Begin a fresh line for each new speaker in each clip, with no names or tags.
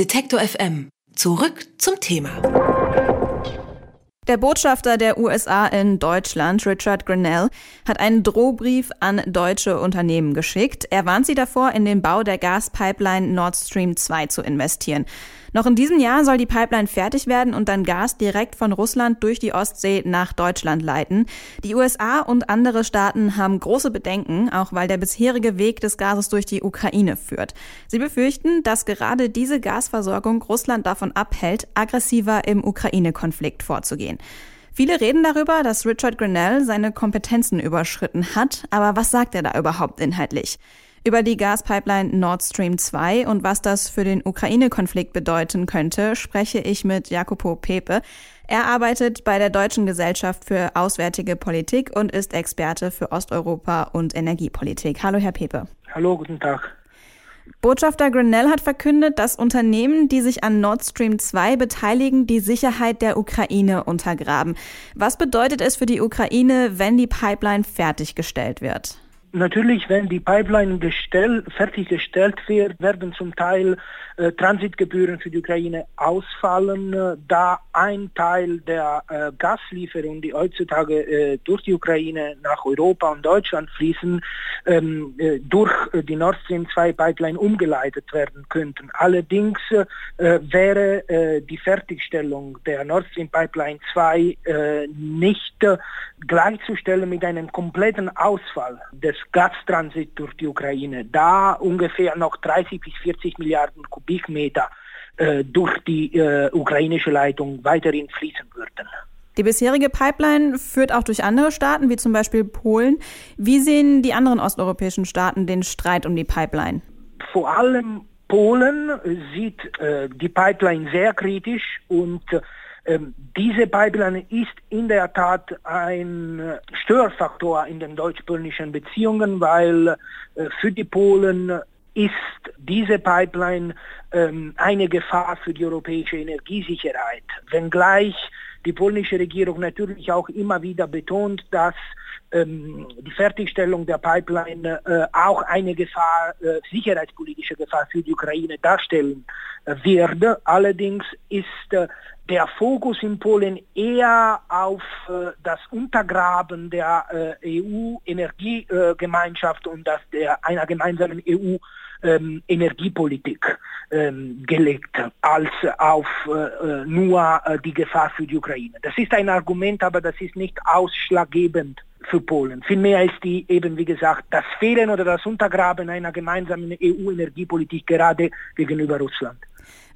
Detektor FM. Zurück zum Thema.
Der Botschafter der USA in Deutschland, Richard Grinnell, hat einen Drohbrief an deutsche Unternehmen geschickt. Er warnt sie davor, in den Bau der Gaspipeline Nord Stream 2 zu investieren. Noch in diesem Jahr soll die Pipeline fertig werden und dann Gas direkt von Russland durch die Ostsee nach Deutschland leiten. Die USA und andere Staaten haben große Bedenken, auch weil der bisherige Weg des Gases durch die Ukraine führt. Sie befürchten, dass gerade diese Gasversorgung Russland davon abhält, aggressiver im Ukraine-Konflikt vorzugehen. Viele reden darüber, dass Richard Grinnell seine Kompetenzen überschritten hat, aber was sagt er da überhaupt inhaltlich? Über die Gaspipeline Nord Stream 2 und was das für den Ukraine-Konflikt bedeuten könnte, spreche ich mit Jacopo Pepe. Er arbeitet bei der Deutschen Gesellschaft für Auswärtige Politik und ist Experte für Osteuropa und Energiepolitik. Hallo, Herr Pepe.
Hallo, guten Tag.
Botschafter Grinnell hat verkündet, dass Unternehmen, die sich an Nord Stream 2 beteiligen, die Sicherheit der Ukraine untergraben. Was bedeutet es für die Ukraine, wenn die Pipeline fertiggestellt wird?
Natürlich, wenn die Pipeline gestell, fertiggestellt wird, werden zum Teil äh, Transitgebühren für die Ukraine ausfallen, äh, da ein Teil der äh, Gaslieferungen, die heutzutage äh, durch die Ukraine nach Europa und Deutschland fließen, ähm, äh, durch äh, die Nord Stream 2 Pipeline umgeleitet werden könnten. Allerdings wäre die Fertigstellung der Nord Stream Pipeline 2 nicht gleichzustellen mit einem kompletten Ausfall des Gastransit durch die Ukraine, da ungefähr noch 30 bis 40 Milliarden Kubikmeter äh, durch die äh, ukrainische Leitung weiterhin fließen würden.
Die bisherige Pipeline führt auch durch andere Staaten, wie zum Beispiel Polen. Wie sehen die anderen osteuropäischen Staaten den Streit um die Pipeline?
Vor allem Polen sieht äh, die Pipeline sehr kritisch und ähm, diese Pipeline ist in der Tat ein Störfaktor in den deutsch-polnischen Beziehungen, weil äh, für die Polen ist diese Pipeline ähm, eine Gefahr für die europäische Energiesicherheit. Wenngleich die polnische Regierung natürlich auch immer wieder betont, dass ähm, die Fertigstellung der Pipeline äh, auch eine Gefahr, äh, sicherheitspolitische Gefahr für die Ukraine darstellen wird. Allerdings ist äh, der Fokus in Polen eher auf äh, das Untergraben der äh, EU-Energiegemeinschaft und das der einer gemeinsamen EU ähm, Energiepolitik ähm, gelegt als auf äh, nur die Gefahr für die Ukraine. Das ist ein Argument, aber das ist nicht ausschlaggebend für Polen. Vielmehr ist die eben, wie gesagt, das Fehlen oder das Untergraben einer gemeinsamen EU-Energiepolitik gerade gegenüber Russland.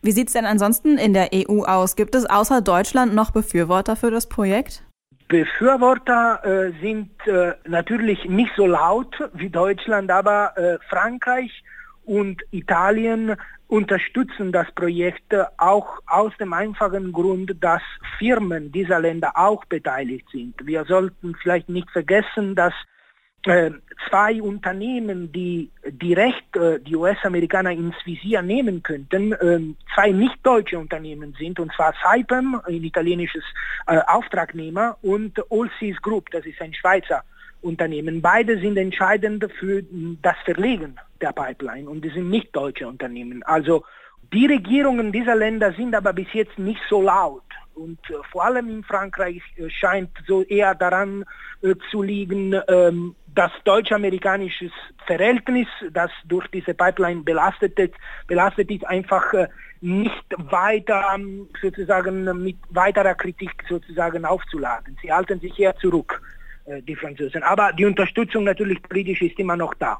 Wie sieht es denn ansonsten in der EU aus? Gibt es außer Deutschland noch Befürworter für das Projekt?
Befürworter äh, sind äh, natürlich nicht so laut wie Deutschland, aber äh, Frankreich und Italien unterstützen das Projekt auch aus dem einfachen Grund, dass Firmen dieser Länder auch beteiligt sind. Wir sollten vielleicht nicht vergessen, dass äh, zwei Unternehmen, die direkt äh, die US-Amerikaner ins Visier nehmen könnten, äh, zwei nicht deutsche Unternehmen sind, und zwar Saipem, ein italienisches äh, Auftragnehmer, und Allseas Group, das ist ein Schweizer Unternehmen. Beide sind entscheidend für das Verlegen der Pipeline und die sind nicht deutsche Unternehmen. Also die Regierungen dieser Länder sind aber bis jetzt nicht so laut. Und äh, vor allem in Frankreich äh, scheint so eher daran äh, zu liegen, ähm, das deutsch-amerikanisches Verhältnis, das durch diese Pipeline belastet ist, belastet ist einfach äh, nicht weiter ähm, sozusagen mit weiterer Kritik sozusagen aufzuladen. Sie halten sich eher zurück, äh, die Franzosen. Aber die Unterstützung natürlich politisch ist immer noch da.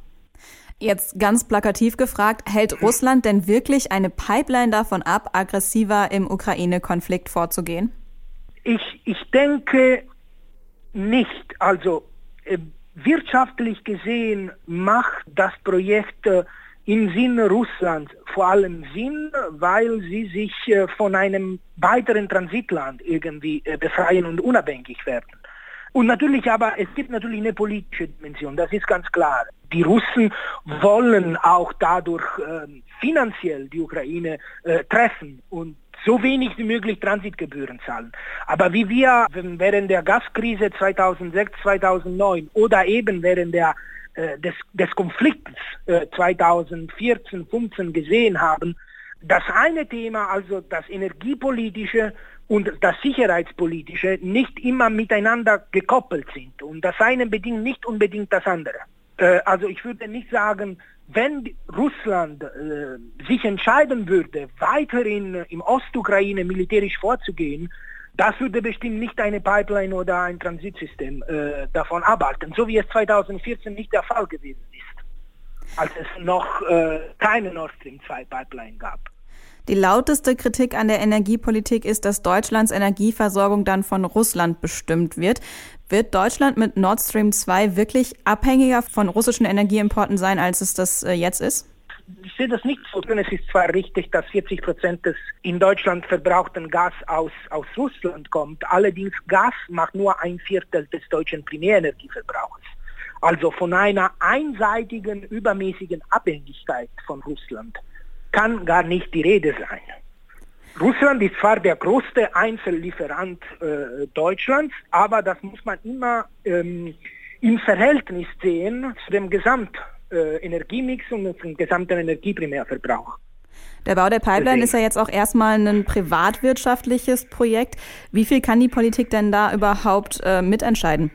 Jetzt ganz plakativ gefragt, hält Russland denn wirklich eine Pipeline davon ab, aggressiver im Ukraine-Konflikt vorzugehen?
Ich, ich denke nicht. Also äh, wirtschaftlich gesehen macht das Projekt äh, im Sinne Russlands vor allem Sinn, weil sie sich äh, von einem weiteren Transitland irgendwie befreien und unabhängig werden. Und natürlich aber, es gibt natürlich eine politische Dimension, das ist ganz klar. Die Russen wollen auch dadurch äh, finanziell die Ukraine äh, treffen und so wenig wie möglich Transitgebühren zahlen. Aber wie wir während der Gaskrise 2006, 2009 oder eben während der, äh, des, des Konflikts äh, 2014, 2015 gesehen haben, das eine Thema, also das energiepolitische und das sicherheitspolitische, nicht immer miteinander gekoppelt sind. Und das eine bedingt nicht unbedingt das andere. Äh, also ich würde nicht sagen, wenn Russland äh, sich entscheiden würde, weiterhin im Ostukraine militärisch vorzugehen, das würde bestimmt nicht eine Pipeline oder ein Transitsystem äh, davon abhalten, so wie es 2014 nicht der Fall gewesen ist, als es noch äh, keine Nord Stream 2 Pipeline gab.
Die lauteste Kritik an der Energiepolitik ist, dass Deutschlands Energieversorgung dann von Russland bestimmt wird. Wird Deutschland mit Nord Stream 2 wirklich abhängiger von russischen Energieimporten sein, als es das äh, jetzt ist?
Ich sehe das nicht so. Es ist zwar richtig, dass 40 Prozent des in Deutschland verbrauchten Gas aus, aus Russland kommt. Allerdings Gas macht nur ein Viertel des deutschen Primärenergieverbrauchs. Also von einer einseitigen, übermäßigen Abhängigkeit von Russland kann gar nicht die Rede sein. Russland ist zwar der größte Einzellieferant äh, Deutschlands, aber das muss man immer ähm, im Verhältnis sehen zu dem Gesamtenergiemix äh, und zum gesamten Energieprimärverbrauch.
Der Bau der Pipeline Deswegen. ist ja jetzt auch erstmal ein privatwirtschaftliches Projekt. Wie viel kann die Politik denn da überhaupt äh, mitentscheiden?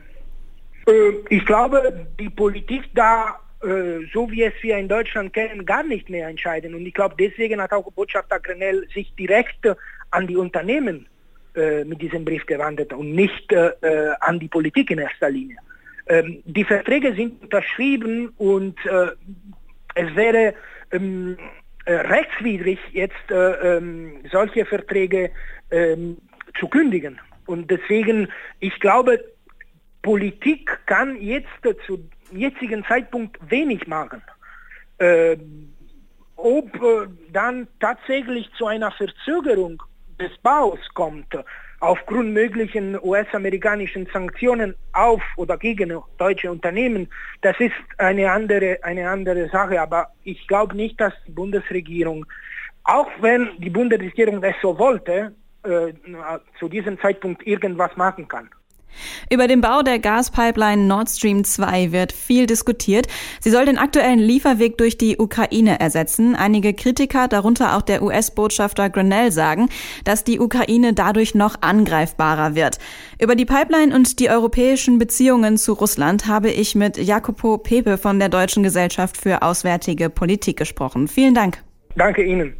Äh, ich glaube, die Politik da so wie es wir in Deutschland kennen, gar nicht mehr entscheiden. Und ich glaube, deswegen hat auch Botschafter Grenell sich direkt an die Unternehmen äh, mit diesem Brief gewandt und nicht äh, äh, an die Politik in erster Linie. Ähm, die Verträge sind unterschrieben und äh, es wäre ähm, rechtswidrig, jetzt ähm, solche Verträge ähm, zu kündigen. Und deswegen, ich glaube, Politik kann jetzt zu jetzigen Zeitpunkt wenig machen. Äh, ob äh, dann tatsächlich zu einer Verzögerung des Baus kommt, aufgrund möglichen US-amerikanischen Sanktionen auf oder gegen deutsche Unternehmen, das ist eine andere, eine andere Sache. Aber ich glaube nicht, dass die Bundesregierung, auch wenn die Bundesregierung das so wollte, äh, zu diesem Zeitpunkt irgendwas machen kann.
Über den Bau der Gaspipeline Nord Stream 2 wird viel diskutiert. Sie soll den aktuellen Lieferweg durch die Ukraine ersetzen. Einige Kritiker, darunter auch der US-Botschafter Grenell, sagen, dass die Ukraine dadurch noch angreifbarer wird. Über die Pipeline und die europäischen Beziehungen zu Russland habe ich mit Jacopo Pepe von der Deutschen Gesellschaft für Auswärtige Politik gesprochen. Vielen Dank.
Danke Ihnen.